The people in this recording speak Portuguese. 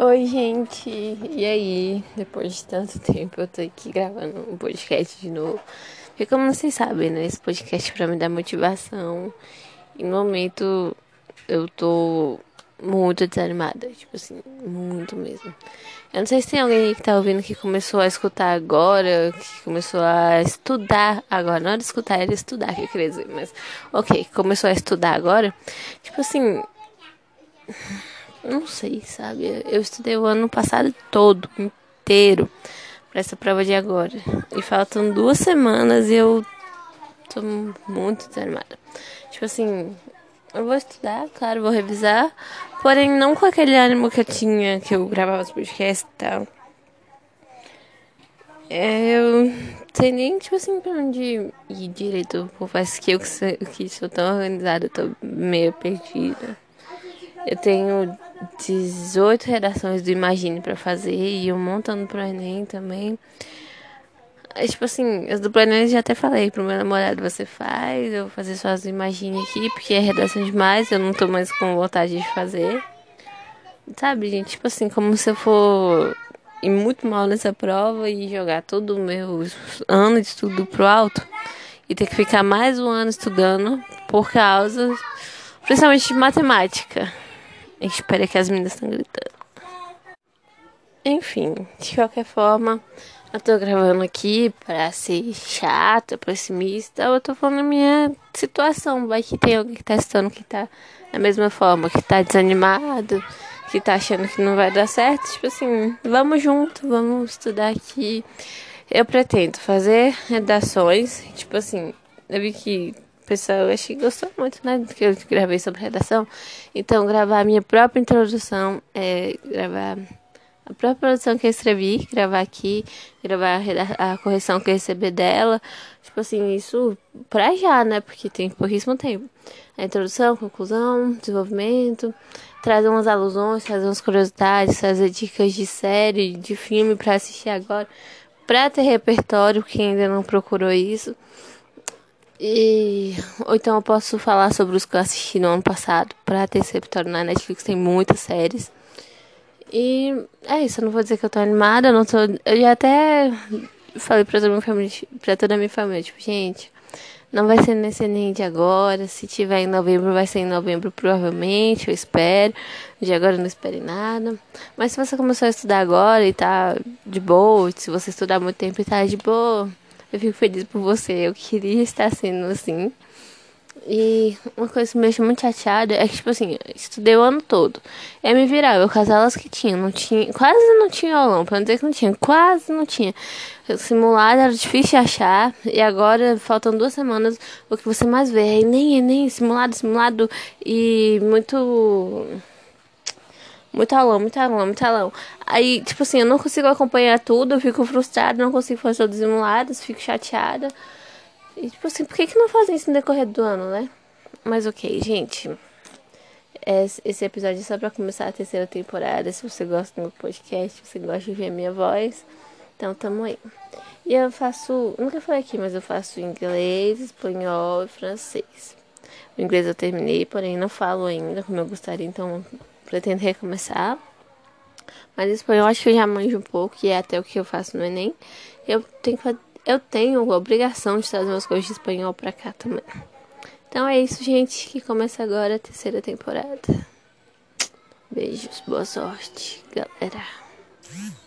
Oi, gente! E aí? Depois de tanto tempo, eu tô aqui gravando um podcast de novo. Porque, como vocês sabem, né? Esse podcast é pra me dar motivação. E no momento, eu tô muito desanimada. Tipo assim, muito mesmo. Eu não sei se tem alguém que tá ouvindo que começou a escutar agora, que começou a estudar agora. Não era escutar, era estudar, que eu queria dizer. Mas, ok, começou a estudar agora. Tipo assim não sei, sabe? Eu estudei o ano passado todo, inteiro, para essa prova de agora. E faltam duas semanas e eu tô muito desanimada. Tipo assim, eu vou estudar, claro, vou revisar, porém não com aquele ânimo que eu tinha, que eu gravava os podcasts e tal. É, eu sei nem, tipo assim, pra onde ir direito. Confesso que eu que sou tão organizada, tô meio perdida. Eu tenho 18 redações do Imagine para fazer e um montando pro Enem também. É, tipo assim, as do Enem eu já até falei pro meu namorado, você faz, eu vou fazer só as do Imagine aqui, porque é redação demais, eu não tô mais com vontade de fazer. Sabe, gente? Tipo assim, como se eu for ir muito mal nessa prova e jogar todo o meu ano de estudo pro alto e ter que ficar mais um ano estudando por causa, principalmente de matemática. Espera que as meninas estão gritando. Enfim, de qualquer forma, eu tô gravando aqui pra ser chata, pessimista. Eu tô falando a minha situação. Vai que tem alguém que tá estudando que tá da mesma forma, que tá desanimado, que tá achando que não vai dar certo. Tipo assim, vamos junto, vamos estudar aqui. Eu pretendo fazer redações. Tipo assim, eu vi que pessoal, achei que gostou muito, né? Do que eu gravei sobre redação. Então, gravar a minha própria introdução, é, gravar a própria produção que eu escrevi, gravar aqui, gravar a, a correção que eu recebi dela. Tipo assim, isso pra já, né? Porque tem pouquíssimo tempo. A introdução, conclusão, desenvolvimento, trazer umas alusões, trazer umas curiosidades, trazer dicas de série, de filme para assistir agora, pra ter repertório, quem ainda não procurou isso. E ou então eu posso falar sobre os que eu assisti no ano passado para ter esse repertório na Netflix, tem muitas séries. E é isso, eu não vou dizer que eu tô animada, eu não tô. Eu já até falei pra toda minha família, pra toda a minha família, tipo, gente, não vai ser nesse Enem de agora. Se tiver em novembro, vai ser em novembro, provavelmente, eu espero. De agora eu não espere nada. Mas se você começou a estudar agora e tá de boa, se você estudar muito tempo e tá de boa eu fico feliz por você. Eu queria estar sendo assim. E uma coisa que me deixa muito chateada é que, tipo assim, estudei o ano todo. É me virava, eu com as que tinha, não tinha, quase não tinha aulão, pra não dizer que não tinha, quase não tinha. Simulado era difícil de achar, e agora, faltam duas semanas, o que você mais vê é Enem, Enem, simulado, simulado, e muito muito aulão, muito aulão, muito aulão. Aí, tipo assim, eu não consigo acompanhar tudo, eu fico frustrada, não consigo fazer todos os simulados, fico chateada. E, tipo assim, por que, que não fazem isso no decorrer do ano, né? Mas ok, gente. Esse episódio é só pra começar a terceira temporada. Se você gosta do meu podcast, se você gosta de ver a minha voz, então tamo aí. E eu faço, nunca falei aqui, mas eu faço inglês, espanhol e francês. O inglês eu terminei, porém não falo ainda como eu gostaria, então pretendo recomeçar. Mas espanhol acho que eu já manjo um pouco, e é até o que eu faço no Enem. Eu tenho, eu tenho a obrigação de trazer meus coisas de espanhol pra cá também. Então é isso, gente, que começa agora a terceira temporada. Beijos, boa sorte, galera.